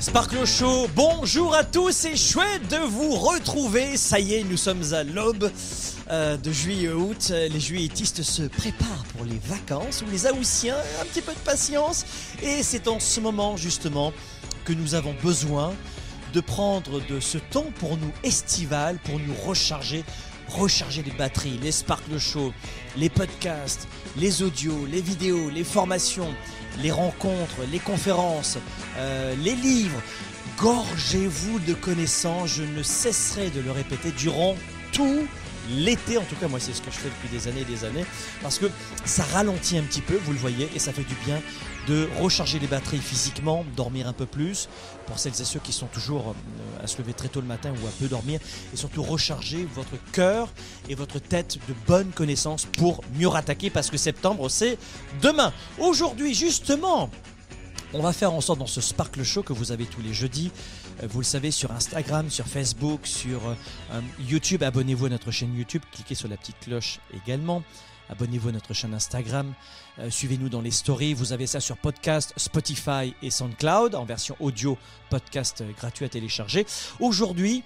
Sparkle Show, bonjour à tous, c'est chouette de vous retrouver. Ça y est, nous sommes à l'aube euh, de juillet-août. Les juilletistes se préparent pour les vacances, ou les Aoussiens, un petit peu de patience. Et c'est en ce moment, justement, que nous avons besoin de prendre de ce temps pour nous estival, pour nous recharger, recharger les batteries, les Sparkle Show, les podcasts, les audios, les vidéos, les formations, les rencontres, les conférences, euh, les livres. Gorgez-vous de connaissances, je ne cesserai de le répéter durant tout l'été, en tout cas moi c'est ce que je fais depuis des années et des années, parce que ça ralentit un petit peu, vous le voyez, et ça fait du bien de recharger les batteries physiquement, dormir un peu plus, pour celles et ceux qui sont toujours euh, à se lever très tôt le matin ou à peu dormir, et surtout recharger votre cœur et votre tête de bonnes connaissances pour mieux rattaquer, parce que septembre c'est demain. Aujourd'hui justement, on va faire en sorte dans ce Sparkle Show que vous avez tous les jeudis, vous le savez, sur Instagram, sur Facebook, sur euh, YouTube. Abonnez-vous à notre chaîne YouTube, cliquez sur la petite cloche également. Abonnez-vous à notre chaîne Instagram, euh, suivez-nous dans les stories. Vous avez ça sur podcast, Spotify et SoundCloud en version audio, podcast gratuit à télécharger. Aujourd'hui,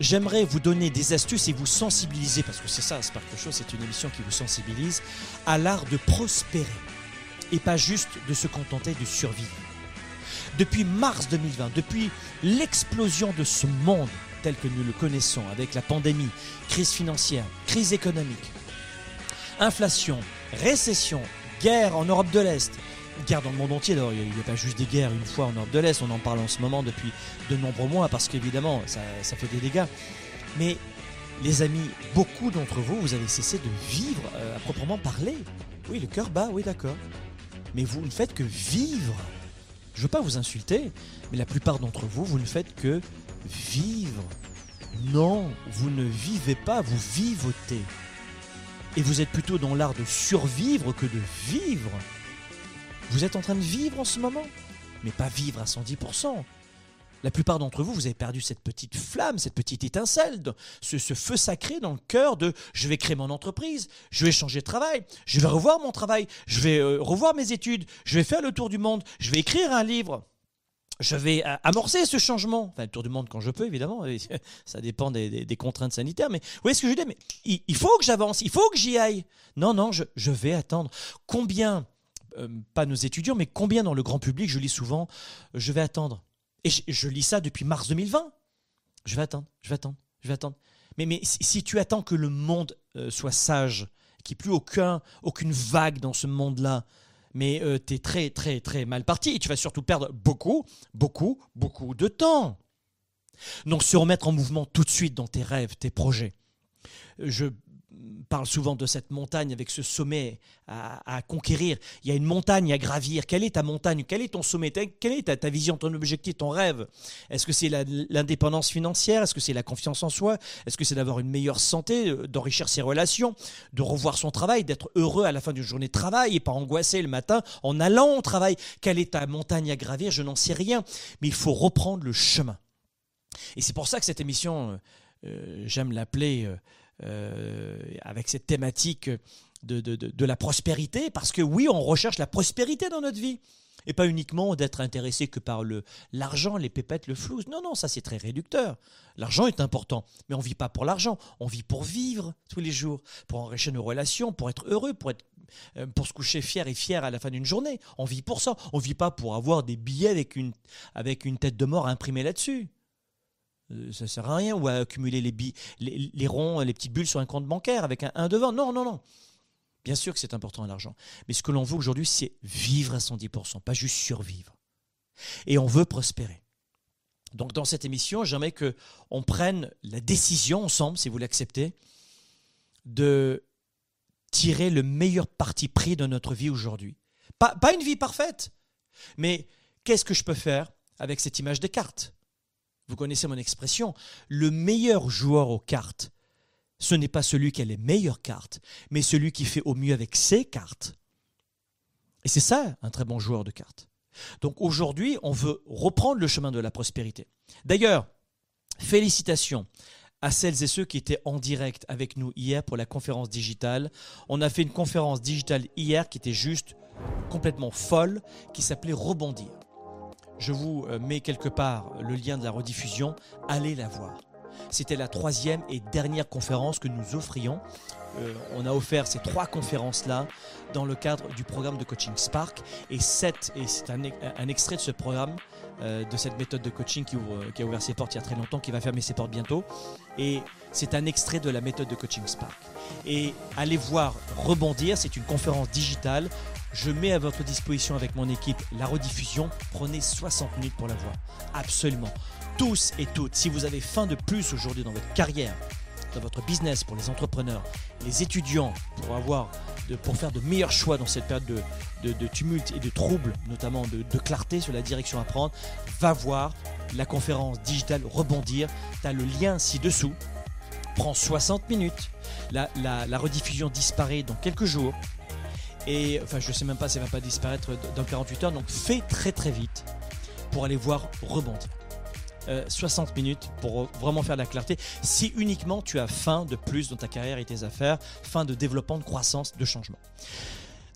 J'aimerais vous donner des astuces et vous sensibiliser, parce que c'est ça, Sparkle Show, c'est une émission qui vous sensibilise, à l'art de prospérer et pas juste de se contenter de survivre. Depuis mars 2020, depuis l'explosion de ce monde tel que nous le connaissons, avec la pandémie, crise financière, crise économique, inflation, récession, guerre en Europe de l'Est, guerre dans le monde entier. Alors, il n'y a pas juste des guerres une fois en Europe de l'Est, on en parle en ce moment depuis de nombreux mois parce qu'évidemment, ça, ça fait des dégâts. Mais les amis, beaucoup d'entre vous, vous avez cessé de vivre euh, à proprement parler. Oui, le cœur bat, oui, d'accord. Mais vous ne faites que vivre. Je ne veux pas vous insulter, mais la plupart d'entre vous, vous ne faites que vivre. Non, vous ne vivez pas, vous vivotez. Et vous êtes plutôt dans l'art de survivre que de vivre. Vous êtes en train de vivre en ce moment, mais pas vivre à 110%. La plupart d'entre vous, vous avez perdu cette petite flamme, cette petite étincelle, ce, feu sacré dans le cœur de je vais créer mon entreprise, je vais changer de travail, je vais revoir mon travail, je vais euh, revoir mes études, je vais faire le tour du monde, je vais écrire un livre. Je vais euh, amorcer ce changement. Enfin, le tour du monde quand je peux, évidemment. Ça dépend des, contraintes sanitaires. Mais vous voyez ce que je dis Mais il, faut que j'avance, il faut que j'y aille. Non, non, je, je vais attendre. Combien, euh, pas nos étudiants, mais combien dans le grand public, je lis souvent, je vais attendre et je, lis ça depuis mars 2020. Je vais attendre, je vais attendre, je vais attendre. Mais, si, tu attends que le monde euh, soit sage, qu'il n'y ait plus aucun, aucune vague dans ce monde-là, mais euh, tu es très, très, très mal parti. Et tu vas surtout perdre beaucoup, beaucoup, beaucoup de temps. Donc se remettre en mouvement tout de suite dans tes rêves, tes projets. Je parle souvent de cette montagne avec ce sommet à, conquérir. Il y a une montagne à gravir. Quelle est ta montagne? Quel est ton sommet? Quelle est ta, vision, ton objectif, ton rêve? Est-ce que c'est l'indépendance financière? Est-ce que c'est la confiance en soi? Est-ce que c'est d'avoir une meilleure santé, d'enrichir ses relations, de revoir son travail, d'être heureux à la fin d'une journée de travail et pas angoissé le matin en allant au travail? Quelle est ta montagne à gravir? Je n'en sais rien. Mais il faut reprendre le chemin. Et c'est pour ça que cette émission, euh, j'aime l'appeler... Euh, euh, avec cette thématique de, de, de, la prospérité, parce que oui, on recherche la prospérité dans notre vie. Et pas uniquement d'être intéressé que par le l'argent, les pépettes, le flou. Non, non, ça c'est très réducteur. L'argent est important, mais on vit pas pour l'argent. On vit pour vivre tous les jours, pour enrichir nos relations, pour être heureux, pour être euh, pour se coucher fier et fier à la fin d'une journée. On vit pour ça. On vit pas pour avoir des billets avec une avec une tête de mort imprimée là-dessus ça sert à rien, ou à accumuler les, billes, les, ronds, les petites bulles sur un compte bancaire avec un 1 devant. Non, non, non. Bien sûr que c'est important l'argent. Mais ce que l'on veut aujourd'hui, c'est vivre à 110%, pas juste survivre. Et on veut prospérer. Donc dans cette émission, j'aimerais que on prenne la décision ensemble, si vous l'acceptez, de tirer le meilleur parti pris de notre vie aujourd'hui. Pas, une vie parfaite, mais qu'est-ce que je peux faire avec cette image de carte vous connaissez mon expression, le meilleur joueur aux cartes, ce n'est pas celui qui a les meilleures cartes, mais celui qui fait au mieux avec ses cartes. Et c'est ça un très bon joueur de cartes. Donc aujourd'hui, on veut reprendre le chemin de la prospérité. D'ailleurs, félicitations à celles et ceux qui étaient en direct avec nous hier pour la conférence digitale. On a fait une conférence digitale hier qui était juste complètement folle, qui s'appelait Rebondir Je vous euh, mets quelque part le lien de la rediffusion. Allez la voir. C'était la troisième et dernière conférence que nous offrions. Euh, on a offert ces trois conférences-là dans le cadre du programme de coaching Spark. Et, et c'est un, extrait de ce programme, euh, de cette méthode de coaching qui, qui, a ouvert ses portes il y a très longtemps, qui va fermer ses portes bientôt. Et c'est un extrait de la méthode de coaching Spark. Et allez voir Rebondir, c'est une conférence digitale. Je mets à votre disposition avec mon équipe la rediffusion. Prenez 60 minutes pour la voir. Absolument tous et toutes, si vous avez faim de plus aujourd'hui dans votre carrière, dans votre business, pour les entrepreneurs, les étudiants, pour, avoir pour faire de meilleurs choix dans cette période de, tumulte et de trouble, notamment de, clarté sur la direction à prendre, va voir la conférence digitale Rebondir. Tu as le lien ci-dessous. Prends 60 minutes. La, rediffusion disparaît dans quelques jours. Et enfin, je ne sais même pas si elle va pas disparaître dans 48 heures. Donc fais très très vite pour aller voir Rebondir. 60 euh, minutes pour vraiment faire de la clarté. Si uniquement tu as faim de plus dans ta carrière et tes affaires, faim de développement, de croissance, de changement.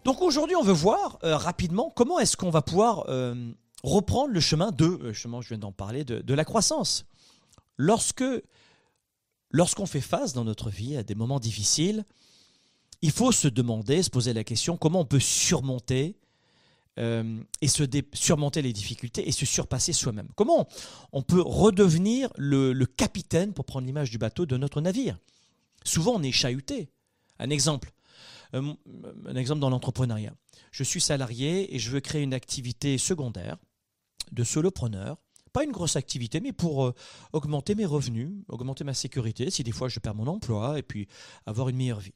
Donc aujourd'hui, on veut voir euh, rapidement comment est-ce qu'on va pouvoir euh, reprendre le chemin de, je viens d'en parler, de, la croissance. Lorsque, lorsqu'on fait face dans notre vie à des moments difficiles, il faut se demander, se poser la question comment on peut surmonter euh, et se surmonter les difficultés et se surpasser soi-même. Comment on peut redevenir le, capitaine, pour prendre l'image du bateau, de notre navire? Souvent, on est chahuté. Un exemple, euh, un exemple dans l'entrepreneuriat. Je suis salarié et je veux créer une activité secondaire de solopreneur. Pas une grosse activité, mais pour euh, augmenter mes revenus, augmenter ma sécurité, si des fois je perds mon emploi, et puis avoir une meilleure vie.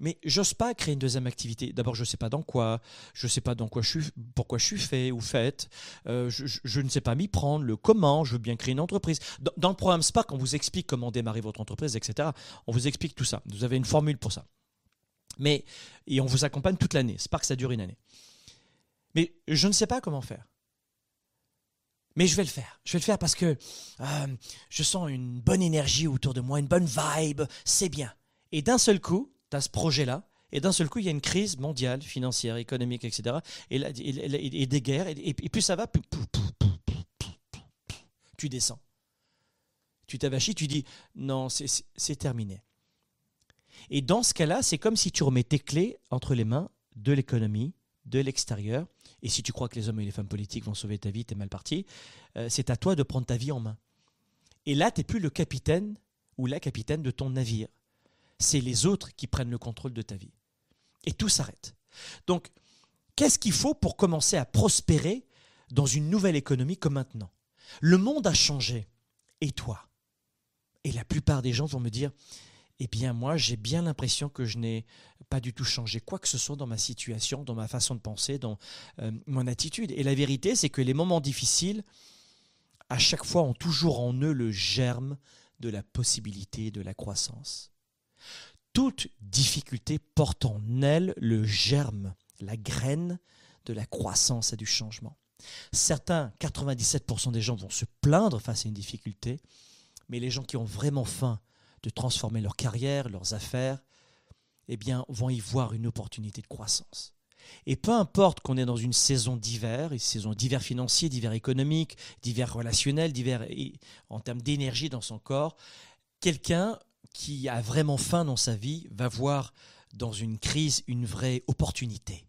Mais j'ose pas créer une deuxième activité. D'abord, je ne sais pas dans quoi, je ne sais pas dans quoi je suis, pourquoi je suis fait ou faite. Euh, je, ne sais pas m'y prendre, le comment. Je veux bien créer une entreprise. Dans, le programme Spark, on vous explique comment démarrer votre entreprise, etc. On vous explique tout ça. Vous avez une formule pour ça. Mais et on vous accompagne toute l'année. Spark, ça dure une année. Mais je ne sais pas comment faire. Mais je vais le faire. Je vais le faire parce que euh, je sens une bonne énergie autour de moi, une bonne vibe. C'est bien. Et d'un seul coup, ce projet-là, et d'un seul coup, il y a une crise mondiale, financière, économique, etc. Et, des guerres, et, plus ça va, plus, tu descends. Tu t'avachis, tu dis non, c'est terminé. Et dans ce cas-là, c'est comme si tu remets tes clés entre les mains de l'économie, de l'extérieur. Et si tu crois que les hommes et les femmes politiques vont sauver ta vie, t'es mal parti. Euh, c'est à toi de prendre ta vie en main. Et là, tu n'es plus le capitaine ou la capitaine de ton navire c'est les autres qui prennent le contrôle de ta vie. Et tout s'arrête. Donc, qu'est-ce qu'il faut pour commencer à prospérer dans une nouvelle économie comme maintenant? Le monde a changé. Et toi? Et la plupart des gens vont me dire, eh bien moi j'ai bien l'impression que je n'ai pas du tout changé quoi que ce soit dans ma situation, dans ma façon de penser, dans euh, mon attitude. Et la vérité, c'est que les moments difficiles, à chaque fois, ont toujours en eux le germe de la possibilité de la croissance toute difficulté porte en elle le germe, la graine de la croissance et du changement. Certains, 97% des gens vont se plaindre face à une difficulté, mais les gens qui ont vraiment faim de transformer leur carrière, leurs affaires, eh bien, vont y voir une opportunité de croissance. Et peu importe qu'on est dans une saison d'hiver, une saison d'hiver financier, d'hiver économique, d'hiver relationnel, d'hiver en termes d'énergie dans son corps, quelqu'un qui a vraiment faim dans sa vie va voir dans une crise une vraie opportunité,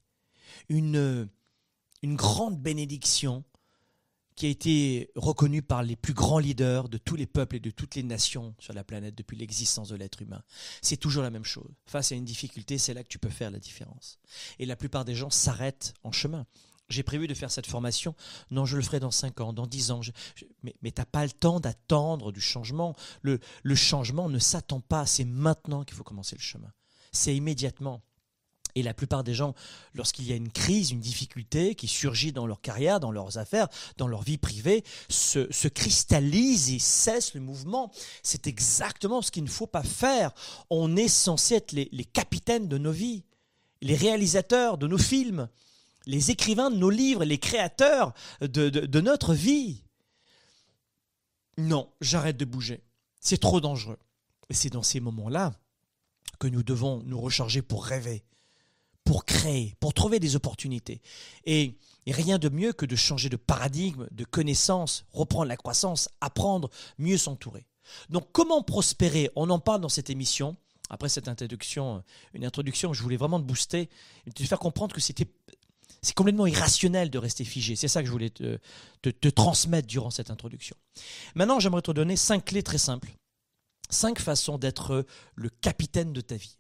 une, une grande bénédiction qui a été reconnue par les plus grands leaders de tous les peuples et de toutes les nations sur la planète depuis l'existence de l'être humain. C'est toujours la même chose. Face à une difficulté, c'est là que tu peux faire la différence. Et la plupart des gens s'arrêtent en chemin j'ai prévu de faire cette formation. Non, je le ferai dans 5 ans, dans 10 ans. mais mais tu n'as pas le temps d'attendre du changement. Le, changement ne s'attend pas. C'est maintenant qu'il faut commencer le chemin. C'est immédiatement. Et la plupart des gens, lorsqu'il y a une crise, une difficulté qui surgit dans leur carrière, dans leurs affaires, dans leur vie privée, se, se cristallisent et cessent le mouvement. C'est exactement ce qu'il ne faut pas faire. On est censé être les capitaines de nos vies, les réalisateurs de nos films les écrivains de nos livres, les créateurs de, notre vie. Non, j'arrête de bouger. C'est trop dangereux. Et c'est dans ces moments-là que nous devons nous recharger pour rêver, pour créer, pour trouver des opportunités. Et, rien de mieux que de changer de paradigme, de connaissance, reprendre la croissance, apprendre, mieux s'entourer. Donc comment prospérer? On en parle dans cette émission. Après cette introduction, une introduction, je voulais vraiment te booster, te faire comprendre que c'était c'est complètement irrationnel de rester figé. C'est ça que je voulais te, transmettre durant cette introduction. Maintenant, j'aimerais te donner cinq clés très simples. Cinq façons d'être le capitaine de ta vie.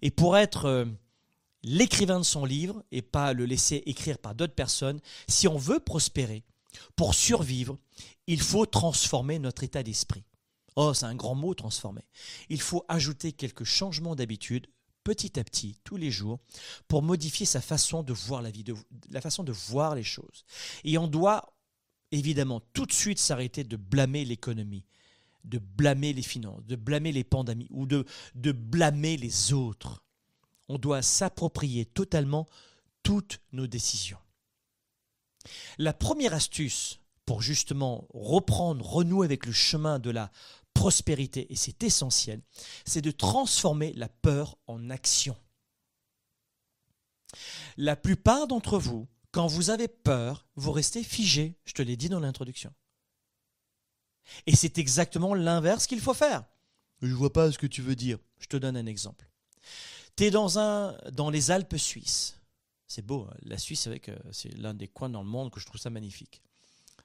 Et pour être euh, l'écrivain de son livre et pas le laisser écrire par d'autres personnes, si on veut prospérer, pour survivre, il faut transformer notre état d'esprit. Oh, c'est un grand mot, transformer. Il faut ajouter quelques changements d'habitude, petit à petit, tous les jours, pour modifier sa façon de voir la vie, de, la façon de voir les choses. Et on doit évidemment tout de suite s'arrêter de blâmer l'économie, de blâmer les finances, de blâmer les pandémies ou de, de blâmer les autres. On doit s'approprier totalement toutes nos décisions. La première astuce pour justement reprendre, renouer avec le chemin de la prospérité, et c'est essentiel, c'est de transformer la peur en action. La plupart d'entre vous, quand vous avez peur, vous restez figé, je te l'ai dit dans l'introduction. Et c'est exactement l'inverse qu'il faut faire. Je ne vois pas ce que tu veux dire. Je te donne un exemple. Tu es dans, les Alpes suisses. C'est beau, hein. la Suisse, c'est l'un des coins dans le monde que je trouve ça magnifique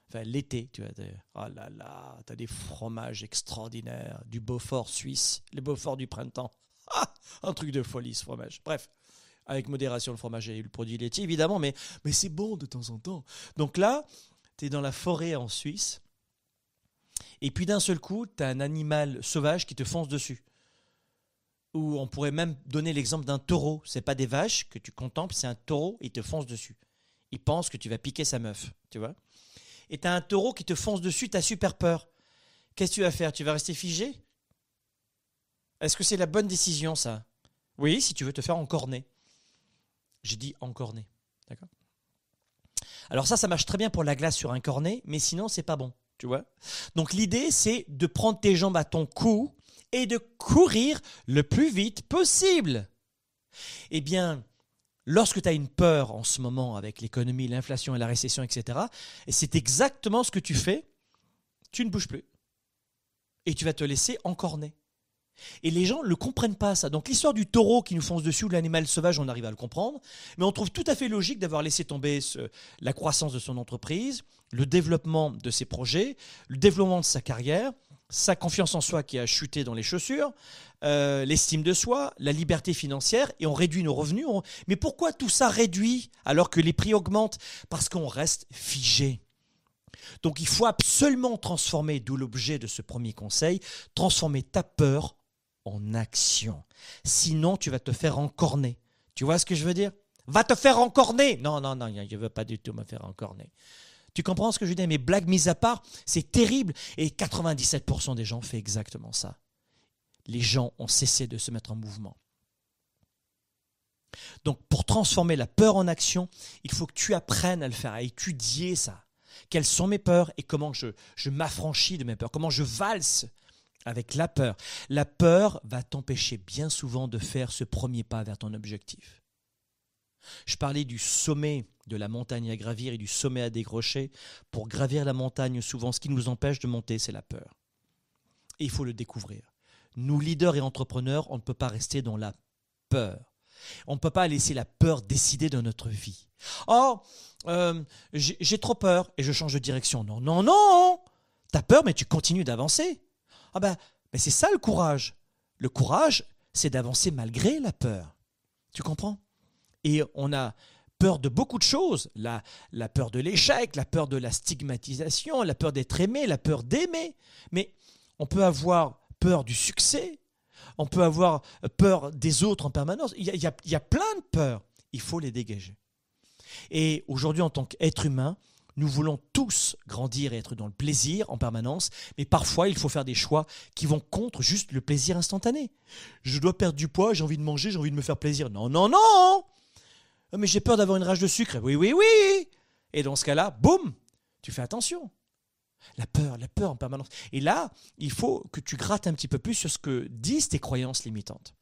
enfin, l'été, tu vois, oh là là, t'as des fromages extraordinaires, du Beaufort suisse, les Beaufort du printemps. Ah, un truc de folie ce fromage. Bref, avec modération le fromage et le produit laitier évidemment, mais, mais c'est bon de temps en temps. Donc là, tu es dans la forêt en Suisse, et puis d'un seul coup, tu as un animal sauvage qui te fonce dessus. Ou on pourrait même donner l'exemple d'un taureau. C'est pas des vaches que tu contemples, c'est un taureau, il te fonce dessus. Il pense que tu vas piquer sa meuf, tu vois et tu as un taureau qui te fonce dessus, tu as super peur. Qu'est-ce que tu vas faire? Tu vas rester figé? Est-ce que c'est la bonne décision, ça? Oui, si tu veux te faire encorner. J'ai dit encorner. D'accord? Alors ça, ça marche très bien pour la glace sur un cornet, mais sinon, c'est pas bon. Tu vois? Donc l'idée, c'est de prendre tes jambes à ton cou et de courir le plus vite possible. Eh bien, lorsque tu as une peur en ce moment avec l'économie, l'inflation et la récession, etc., et c'est exactement ce que tu fais, tu ne bouges plus. Et tu vas te laisser encorner. Et les gens ne comprennent pas, ça. Donc l'histoire du taureau qui nous fonce dessus ou l'animal sauvage, on arrive à le comprendre. Mais on trouve tout à fait logique d'avoir laissé tomber la croissance de son entreprise, le développement de ses projets, le développement de sa carrière, sa confiance en soi qui a chuté dans les chaussures, euh, l'estime de soi, la liberté financière, et on réduit nos revenus. Mais pourquoi tout ça réduit alors que les prix augmentent? Parce qu'on reste figé. Donc il faut absolument transformer, d'où l'objet de ce premier conseil, transformer ta peur en action. Sinon, tu vas te faire encorner. Tu vois ce que je veux dire? Va te faire encorner Non, non, non, je ne veux pas du tout me faire encorner. Tu comprends ce que je dis Mais blague mise à part, c'est terrible. Et 97% des gens font exactement ça. Les gens ont cessé de se mettre en mouvement. Donc pour transformer la peur en action, il faut que tu apprennes à le faire, à étudier ça. Quelles sont mes peurs et comment je, je m'affranchis de mes peurs, comment je valse avec la peur? La peur va t'empêcher bien souvent de faire ce premier pas vers ton objectif. Je parlais du sommet de la montagne à gravir et du sommet à décrocher. Pour gravir la montagne, souvent, ce qui nous empêche de monter, c'est la peur. Et il faut le découvrir. Nous, leaders et entrepreneurs, on ne peut pas rester dans la peur. On ne peut pas laisser la peur décider de notre vie. Oh, euh, j'ai trop peur et je change de direction. Non, non, non T'as peur, mais tu continues d'avancer. Ah ben, mais c'est ça le courage. Le courage, c'est d'avancer malgré la peur. Tu comprends? Et on a peur de beaucoup de choses. La, la peur de l'échec, la peur de la stigmatisation, la peur d'être aimé, la peur d'aimer. Mais on peut avoir peur du succès, on peut avoir peur des autres en permanence. Il y a, il y a plein de peurs. Il faut les dégager. Et aujourd'hui, en tant qu'être humain, nous voulons tous grandir et être dans le plaisir en permanence, mais parfois il faut faire des choix qui vont contre juste le plaisir instantané. Je dois perdre du poids, j'ai envie de manger, j'ai envie de me faire plaisir. Non, non, non mais j'ai peur d'avoir une rage de sucre. Oui, oui, oui. Et dans ce cas-là, boum, tu fais attention. La peur, la peur en permanence. Et là, il faut que tu grattes un petit peu plus sur ce que disent tes croyances limitantes.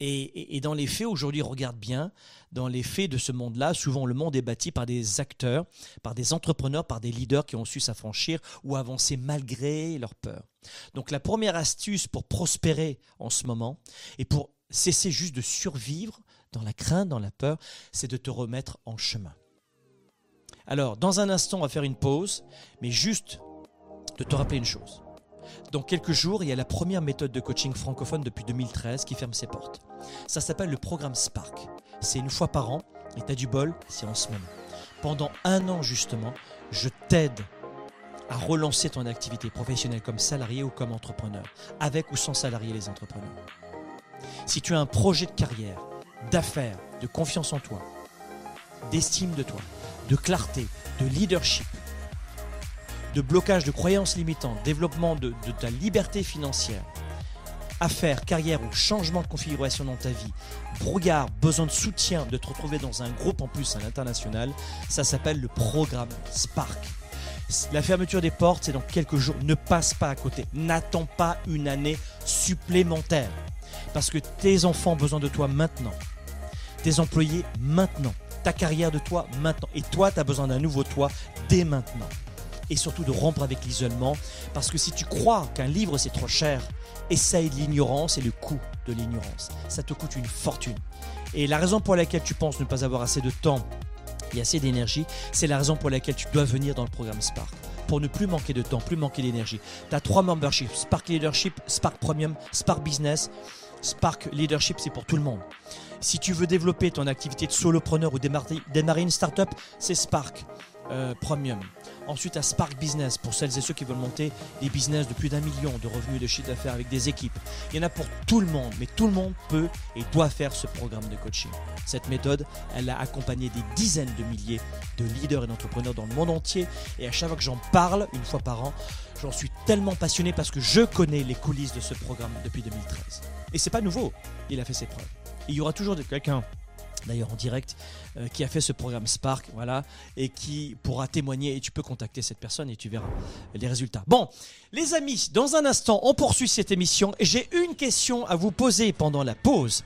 Et, dans les faits, aujourd'hui, regarde bien, dans les faits de ce monde-là, souvent le monde est bâti par des acteurs, par des entrepreneurs, par des leaders qui ont su s'affranchir ou avancer malgré leur peur. Donc la première astuce pour prospérer en ce moment et pour cesser juste de survivre dans la crainte, dans la peur, c'est de te remettre en chemin. Alors, dans un instant, on va faire une pause, mais juste de te rappeler une chose. Dans quelques jours, il y a la première méthode de coaching francophone depuis 2013 qui ferme ses portes. Ça s'appelle le programme Spark. C'est une fois par an, et t'as du bol, c'est en ce moment. Pendant un an justement, je t'aide à relancer ton activité professionnelle comme salarié ou comme entrepreneur, avec ou sans salarié les entrepreneurs. Si tu as un projet de carrière, d'affaires, de confiance en toi, d'estime de toi, de clarté, de leadership, de blocage de croyances limitantes, développement de, ta liberté financière, affaires, carrière ou changement de configuration dans ta vie, brouillard, besoin de soutien, de te retrouver dans un groupe en plus à l'international, ça s'appelle le programme Spark. La fermeture des portes, c'est dans quelques jours. Ne passe pas à côté. N'attends pas une année supplémentaire. Parce que tes enfants ont besoin de toi maintenant. Tes employés maintenant. Ta carrière de toi maintenant. Et toi, tu as besoin d'un nouveau toi dès maintenant et surtout de rompre avec l'isolement. Parce que si tu crois qu'un livre c'est trop cher, essaye l'ignorance et le coût de l'ignorance. Ça te coûte une fortune. Et la raison pour laquelle tu penses ne pas avoir assez de temps et assez d'énergie, c'est la raison pour laquelle tu dois venir dans le programme Spark. Pour ne plus manquer de temps, plus manquer d'énergie. Tu as trois memberships Spark Leadership, Spark Premium, Spark Business. Spark Leadership, c'est pour tout le monde. Si tu veux développer ton activité de solopreneur ou démarrer, une startup, c'est Spark euh, Premium. Ensuite, à Spark Business, pour celles et ceux qui veulent monter des business de plus d'un million de revenus de chiffre d'affaires avec des équipes. Il y en a pour tout le monde, mais tout le monde peut et doit faire ce programme de coaching. Cette méthode, elle a accompagné des dizaines de milliers de leaders et d'entrepreneurs dans le monde entier. Et à chaque fois que j'en parle, une fois par an, j'en suis tellement passionné parce que je connais les coulisses de ce programme depuis 2013. Et c'est pas nouveau, il a fait ses preuves. Il y aura toujours quelqu'un d'ailleurs en direct, euh, qui a fait ce programme Spark, voilà, et qui pourra témoigner. Et tu peux contacter cette personne et tu verras les résultats. Bon, les amis, dans un instant, on poursuit cette émission. Et j'ai une question à vous poser pendant la pause.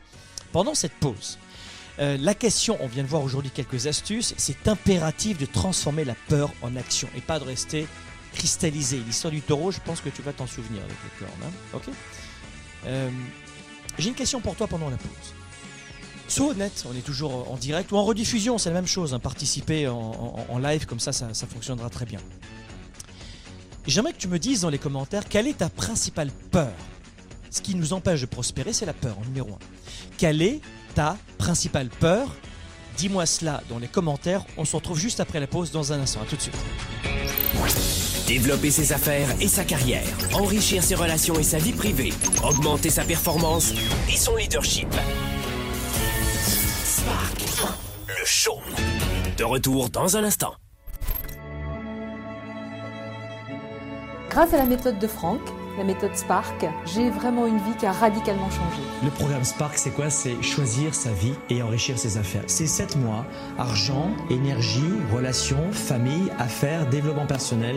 Pendant cette pause. Euh, la question, on vient de voir aujourd'hui quelques astuces, c'est impératif de transformer la peur en action et pas de rester cristallisé. L'histoire du taureau, je pense que tu vas t'en souvenir avec le cornes. Hein ok? Euh, J'ai une question pour toi pendant la pause. Sois honnête, on est toujours en direct ou en rediffusion, c'est la même chose. Hein. participer en, live, comme ça, ça, fonctionnera très bien. J'aimerais que tu me dises dans les commentaires quelle est ta principale peur? Ce qui nous empêche de prospérer, c'est la peur, en numéro 1. Quelle est ta principale peur? Dis-moi cela dans les commentaires. On se retrouve juste après la pause dans un instant. A tout de suite. Développer ses affaires et sa carrière, enrichir ses relations et sa vie privée, augmenter sa performance et son leadership. Le show. De retour dans un instant. Grâce à la méthode de Franck, la méthode Spark, j'ai vraiment une vie qui a radicalement changé. Le programme Spark, c'est quoi? C'est choisir sa vie et enrichir ses affaires. C'est 7 mois, argent, énergie, relations, famille, affaires, développement personnel.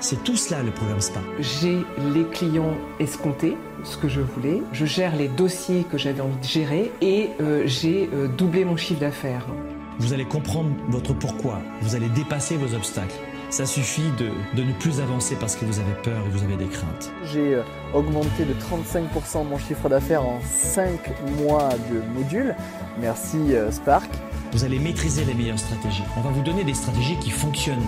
C'est tout cela le programme Spark. J'ai les clients escomptés, ce que je voulais. Je gère les dossiers que j'avais envie de gérer et euh, j'ai euh, doublé mon chiffre d'affaires. Vous allez comprendre votre pourquoi. Vous allez dépasser vos obstacles. Ça suffit de, ne plus avancer parce que vous avez peur et vous avez des craintes. J'ai euh, augmenté de 35% mon chiffre d'affaires en 5 mois de module. Merci Spark. Vous allez maîtriser les meilleures stratégies. On va vous donner des stratégies qui fonctionnent.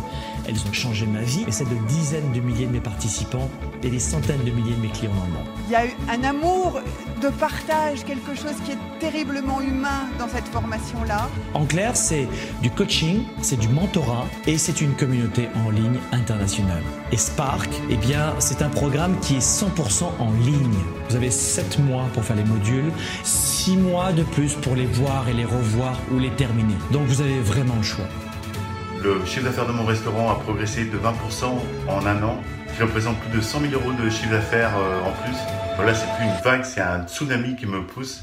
Elles ont changé ma vie et celle de dizaines de milliers de mes participants et des centaines de milliers de mes clients dans le monde. Il y a eu un amour de partage, quelque chose qui est terriblement humain dans cette formation-là. En clair, c'est du coaching, c'est du mentorat et c'est une communauté en ligne internationale. Et Spark, eh bien, c'est un programme qui est 100% en ligne. Vous avez 7 mois pour faire les modules, 6 mois de plus pour les voir et les revoir ou les terminer. Donc vous avez vraiment le choix. Le chiffre d'affaires de mon restaurant a progressé de 20% en un an, qui représente plus de 100 000 euros de chiffre d'affaires euh, en plus. Voilà, c'est plus une vague, c'est un tsunami qui me pousse.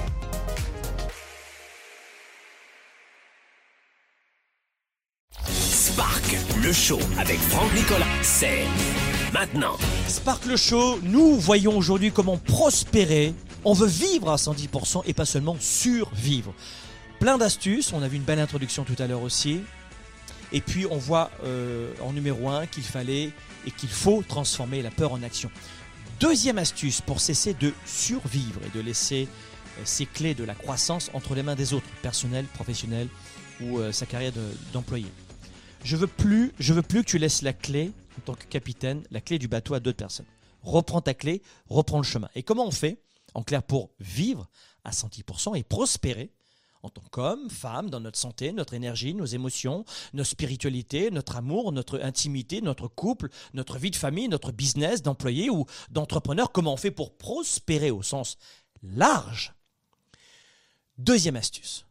Spark, le show avec Franck Nicolas, c'est maintenant. Spark le Show, nous voyons aujourd'hui comment prospérer. On veut vivre à 110% et pas seulement survivre. Plein d'astuces, on a vu une belle introduction tout à l'heure aussi. Et puis on voit euh, en numéro 1 qu'il fallait et qu'il faut transformer la peur en action. Deuxième astuce pour cesser de survivre et de laisser euh, ces clés de la croissance entre les mains des autres, personnel, professionnel ou euh, sa carrière de- d'employé. Je veux plus, je veux plus que tu laisses la clé en tant que capitaine, la clé du bateau à d'autres personnes. Reprends ta clé, reprends le chemin. Et comment on fait En clair, pour vivre à 110% et prospérer en tant qu'homme, femme, dans notre santé, notre énergie, nos émotions, notre spiritualité, notre amour, notre intimité, notre couple, notre vie de famille, notre business d'employé ou d'entrepreneur, comment on fait pour prospérer au sens large? Deuxième astuce,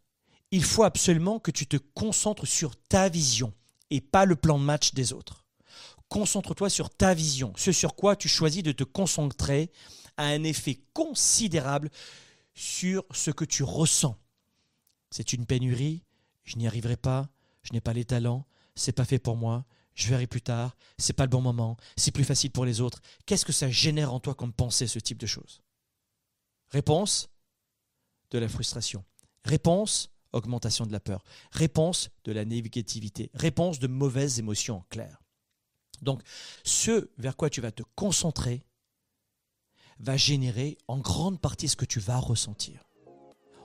il faut absolument que tu te concentres sur ta vision et pas le plan de match des autres. Concentre-toi sur ta vision, ce sur quoi tu choisis de te concentrer a un effet considérable sur ce que tu ressens. C'est une pénurie, je n'y arriverai pas, je n'ai pas les talents, c'est pas fait pour moi, je verrai plus tard, c'est pas le bon moment, c'est plus facile pour les autres. Qu'est-ce que ça génère en toi comme pensée, ce type de choses? Réponse? De la frustration. Réponse augmentation de la peur. Réponse de la négativité. Réponse de mauvaises émotions clair. Donc, ce vers quoi tu vas te concentrer va générer en grande partie ce que tu vas ressentir.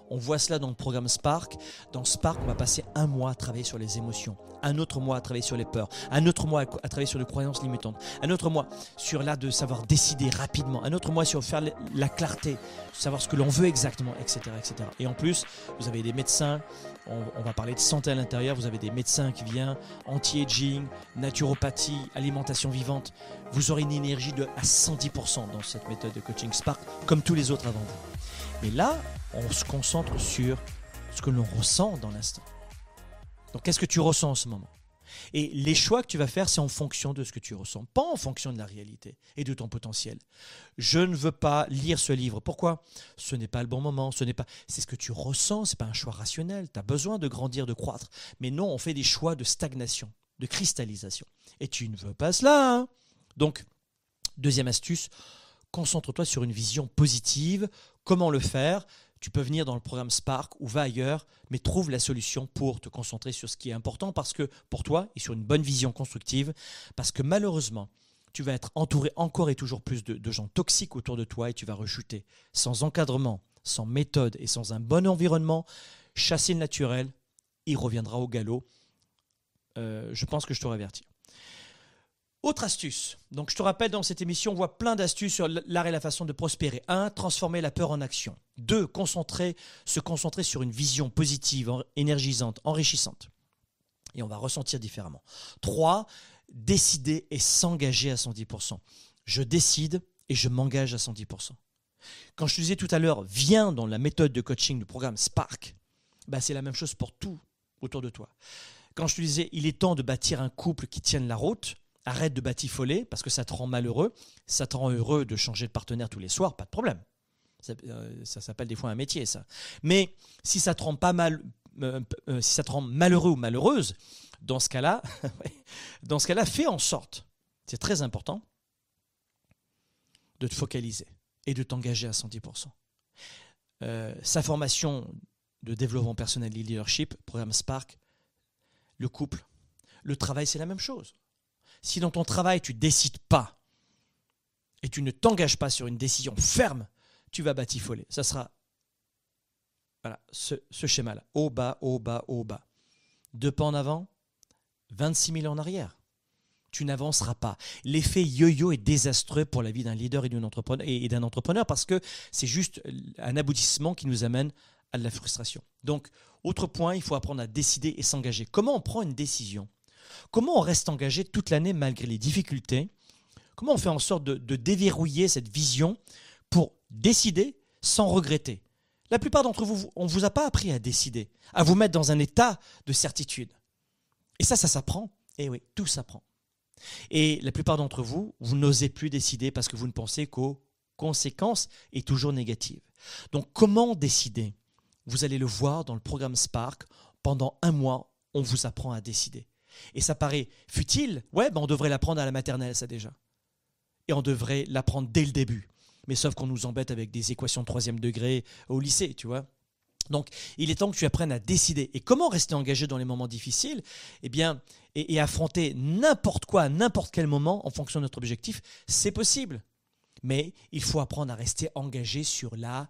On voit cela dans le programme Spark. Dans Spark, on va passer un mois à travailler sur les émotions, un autre mois à travailler sur les peurs, un autre mois à travailler sur les croyances limitantes, un autre mois sur là de savoir décider rapidement, un autre mois sur faire la clarté, savoir ce que l'on veut exactement, etc., etc. Et en plus, vous avez des médecins, on, on va parler de santé à l'intérieur, vous avez des médecins qui viennent, anti-aging, naturopathie, alimentation vivante. Vous aurez une énergie de à 110% dans cette méthode de coaching Spark, comme tous les autres avant vous. Mais là, on se concentre sur ce que l'on ressent dans l'instant. Donc, qu'est-ce que tu ressens en ce moment? Et les choix que tu vas faire, c'est en fonction de ce que tu ressens, pas en fonction de la réalité et de ton potentiel. Je ne veux pas lire ce livre. Pourquoi? Ce n'est pas le bon moment. Ce n'est pas. C'est ce que tu ressens. C'est pas un choix rationnel. Tu as besoin de grandir, de croître. Mais non, on fait des choix de stagnation, de cristallisation. Et tu ne veux pas cela. Hein? Donc, deuxième astuce concentre-toi sur une vision positive. Comment le faire? Tu peux venir dans le programme Spark ou va ailleurs, mais trouve la solution pour te concentrer sur ce qui est important parce que pour toi et sur une bonne vision constructive, parce que malheureusement, tu vas être entouré encore et toujours plus de, gens toxiques autour de toi et tu vas rechuter. Sans encadrement, sans méthode et sans un bon environnement, chasser le naturel, il reviendra au galop. Euh, je pense que je t'aurais averti. Autre astuce. Donc, je te rappelle, dans cette émission, on voit plein d'astuces sur l'art et la façon de prospérer. 1. Transformer la peur en action. 2. Concentrer, se concentrer sur une vision positive, énergisante, enrichissante. Et on va ressentir différemment. 3. Décider et s'engager à 110%. Je décide et je m'engage à 110%. Quand je te disais tout à l'heure, viens dans la méthode de coaching du programme Spark, bah c'est la même chose pour tout autour de toi. Quand je te disais, il est temps de bâtir un couple qui tienne la route, arrête de batifoler parce que ça te rend malheureux, ça te rend heureux de changer de partenaire tous les soirs, pas de problème. Ça, euh, s'appelle des fois un métier, ça. Mais si ça te rend pas mal, euh, euh, si ça te rend malheureux ou malheureuse, dans ce cas-là, dans ce cas-là, fais en sorte, c'est très important, de te focaliser et de t'engager à 110%. Euh, sa formation de développement personnel et leadership, programme Spark, le couple, le travail, c'est la même chose. Si dans ton travail, tu décides pas et tu ne t'engages pas sur une décision ferme, tu vas batifoler. Ça sera voilà, ce, schéma-là. Haut, bas, haut, bas, haut, bas. Deux pas en avant, 26 000 en arrière. Tu n'avanceras pas. L'effet yo-yo est désastreux pour la vie d'un leader et d'un entrepreneur parce que c'est juste un aboutissement qui nous amène à de la frustration. Donc, autre point, il faut apprendre à décider et s'engager. Comment on prend une décision Comment on reste engagé toute l'année malgré les difficultés? Comment on fait en sorte de, déverrouiller cette vision pour décider sans regretter? La plupart d'entre vous, on ne vous a pas appris à décider, à vous mettre dans un état de certitude. Et ça, ça s'apprend. Et oui, tout s'apprend. Et la plupart d'entre vous, vous n'osez plus décider parce que vous ne pensez qu'aux conséquences est toujours négatives. Donc comment décider? Vous allez le voir dans le programme Spark. Pendant un mois, on vous apprend à décider. Et ça paraît futile. Ouais, ben on devrait l'apprendre à la maternelle, ça déjà. Et on devrait l'apprendre dès le début. Mais sauf qu'on nous embête avec des équations de troisième degré au lycée, tu vois. Donc, il est temps que tu apprennes à décider. Et comment rester engagé dans les moments difficiles? Eh bien, et, affronter n'importe quoi n'importe quel moment en fonction de notre objectif, c'est possible. Mais il faut apprendre à rester engagé sur la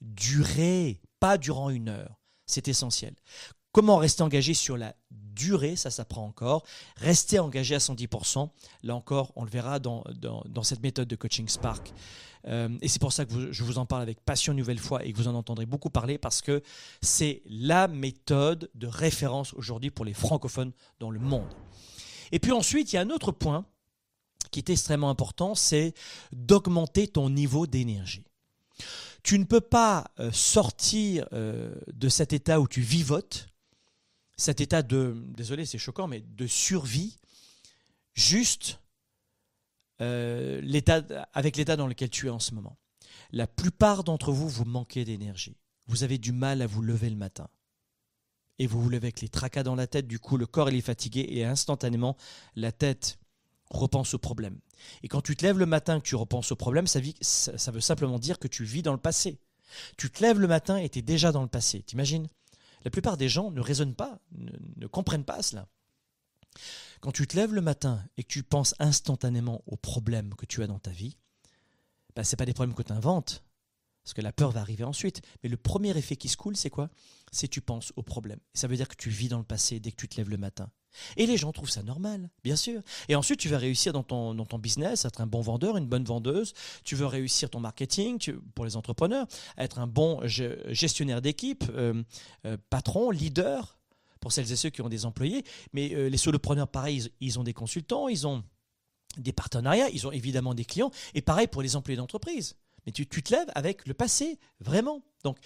durée, pas durant une heure. C'est essentiel. Comment rester engagé sur la durée, ça s'apprend encore. Rester engagé à 110%, là encore, on le verra dans, cette méthode de coaching Spark. Euh, et c'est pour ça que je vous en parle avec passion une nouvelle fois et que vous en entendrez beaucoup parler parce que c'est la méthode de référence aujourd'hui pour les francophones dans le monde. Et puis ensuite, il y a un autre point qui est extrêmement important, c'est d'augmenter ton niveau d'énergie. Tu ne peux pas euh, sortir euh, de cet état où tu vivotes cet état de, désolé c'est choquant, mais de survie, juste euh, avec l'état dans lequel tu es en ce moment. La plupart d'entre vous, vous manquez d'énergie. Vous avez du mal à vous lever le matin. Et vous vous levez avec les tracas dans la tête, du coup le corps est fatigué et instantanément la tête repense au problème. Et quand tu te lèves le matin, que tu repenses au problème, ça, ça veut simplement dire que tu vis dans le passé. Tu te lèves le matin et tu es déjà dans le passé. T'imagines? La plupart des gens ne raisonnent pas, ne, comprennent pas cela. Quand tu te lèves le matin et que tu penses instantanément aux problèmes que tu as dans ta vie, ben, ce pas des problèmes que tu inventes, parce que la peur va arriver ensuite. Mais le premier effet qui se coule, c'est quoi? C'est tu penses aux problèmes. ça veut dire que tu vis dans le passé dès que tu te lèves le matin. Et les gens trouvent ça normal, bien sûr. Et ensuite, tu vas réussir dans ton, dans ton business, être un bon vendeur, une bonne vendeuse. Tu veux réussir ton marketing pour les entrepreneurs, être un bon gestionnaire d'équipe, euh, euh, patron, leader, pour celles et ceux qui ont des employés. Mais euh, les solopreneurs, pareil, ils, ont des consultants, ils ont des partenariats, ils ont évidemment des clients. Et pareil pour les employés d'entreprise. Mais tu, te lèves avec le passé, vraiment. Donc,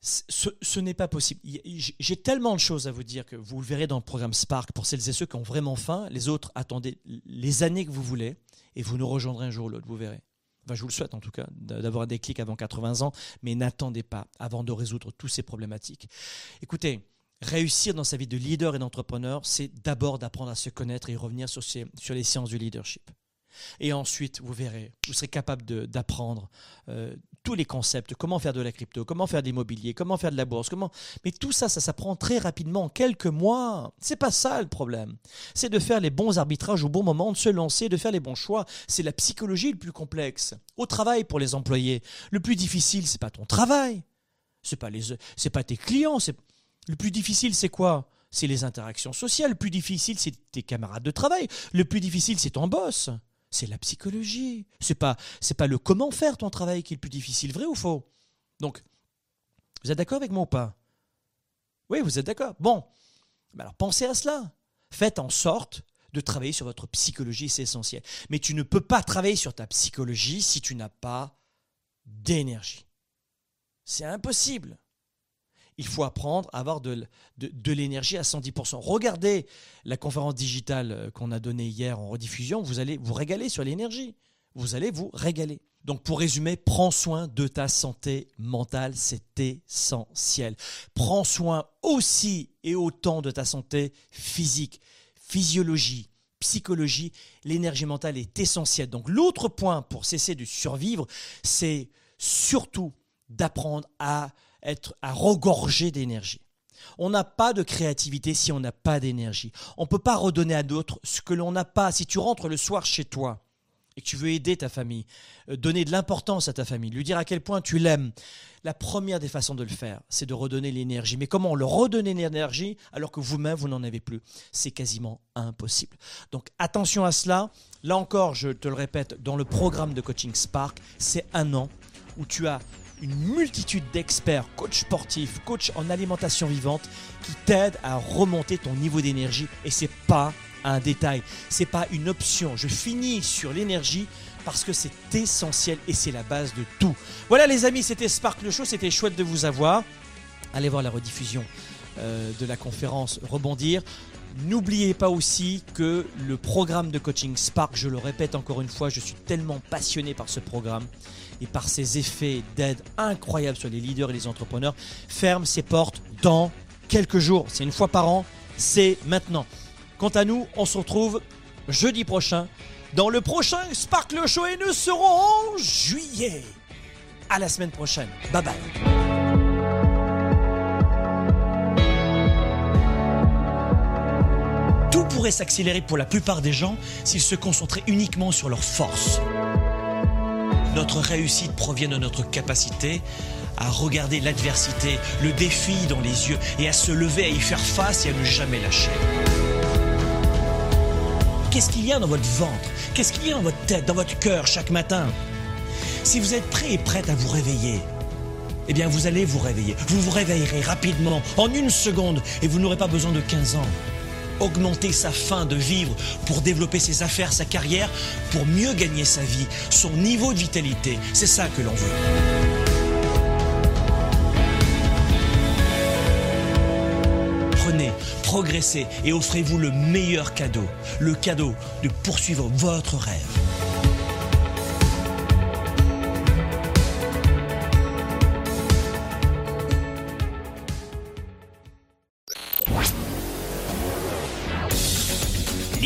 ce, n'est pas possible. J'ai tellement de choses à vous dire que vous le verrez dans le programme Spark pour celles et ceux qui ont vraiment faim. Les autres, attendez les années que vous voulez et vous nous rejoindrez un jour ou l'autre, vous verrez. Enfin, je vous le souhaite en tout cas, d'avoir des clics avant 80 ans, mais n'attendez pas avant de résoudre toutes ces problématiques. Écoutez, réussir dans sa vie de leader et d'entrepreneur, c'est d'abord d'apprendre à se connaître et revenir sur, sur les sciences du leadership. Et ensuite, vous verrez, vous serez capable d'apprendre euh, tous les concepts, comment faire de la crypto, comment faire de l'immobilier, comment faire de la bourse, comment. Mais tout ça, ça s'apprend très rapidement, en quelques mois. C'est pas ça le problème. C'est de faire les bons arbitrages au bon moment, de se lancer, de faire les bons choix. C'est la psychologie le plus complexe. Au travail pour les employés, le plus difficile, c'est pas ton travail, c'est pas les, c'est pas tes clients. C'est le plus difficile, c'est quoi? C'est les interactions sociales. Le plus difficile, c'est tes camarades de travail. Le plus difficile, c'est ton boss c'est la psychologie. C'est pas, c'est pas le comment faire ton travail qui est le plus difficile, vrai ou faux? Donc, vous êtes d'accord avec moi ou pas? Oui, vous êtes d'accord. Bon, alors pensez à cela. Faites en sorte de travailler sur votre psychologie, c'est essentiel. Mais tu ne peux pas travailler sur ta psychologie si tu n'as pas d'énergie. C'est impossible il faut apprendre à avoir de, de, l'énergie à 110%. Regardez la conférence digitale euh, qu'on a donnée hier en rediffusion, vous allez vous régaler sur l'énergie. Vous allez vous régaler. Donc pour résumer, prends soin de ta santé mentale, c'est essentiel. Prends soin aussi et autant de ta santé physique, physiologie, psychologie, l'énergie mentale est essentielle. Donc l'autre point pour cesser de survivre, c'est surtout d'apprendre à être à regorger d'énergie. On n'a pas de créativité si on n'a pas d'énergie. On ne peut pas redonner à d'autres ce que l'on n'a pas. Si tu rentres le soir chez toi et que tu veux aider ta famille, euh, donner de l'importance à ta famille, lui dire à quel point tu l'aimes, la première des façons de le faire, c'est de redonner l'énergie. Mais comment le redonner l'énergie alors que vous-même, vous n'en avez plus? C'est quasiment impossible. Donc attention à cela. Là encore, je te le répète, dans le programme de coaching Spark, c'est un an où tu as une multitude d'experts, coachs sportifs, coachs en alimentation vivante, qui t'aident à remonter ton niveau d'énergie. Et c'est pas un détail, c'est pas une option. Je finis sur l'énergie parce que c'est essentiel et c'est la base de tout. Voilà les amis, c'était Spark le Show, c'était chouette de vous avoir. Allez voir la rediffusion euh, de la conférence Rebondir. N'oubliez pas aussi que le programme de coaching Spark, je le répète encore une fois, je suis tellement passionné par ce programme et par ses effets d'aide incroyables sur les leaders et les entrepreneurs, ferme ses portes dans quelques jours. C'est une fois par an, c'est maintenant. Quant à nous, on se retrouve jeudi prochain dans le prochain Sparkle Show et nous serons en juillet. À la semaine prochaine. Bye bye. Tout pourrait s'accélérer pour la plupart des gens s'ils se concentraient uniquement sur leurs forces. Notre réussite provient de notre capacité à regarder l'adversité, le défi dans les yeux et à se lever, à y faire face et à ne jamais lâcher. Qu'est-ce qu'il y a dans votre ventre? Qu'est-ce qu'il y a dans votre tête, dans votre cœur chaque matin? Si vous êtes prêt et prête à vous réveiller, eh bien vous allez vous réveiller. Vous vous réveillerez rapidement, en une seconde, et vous n'aurez pas besoin de 15 ans. Augmenter sa fin de vivre pour développer ses affaires, sa carrière, pour mieux gagner sa vie, son niveau de vitalité, c'est ça que l'on veut. Prenez, progressez et offrez-vous le meilleur cadeau, le cadeau de poursuivre votre rêve.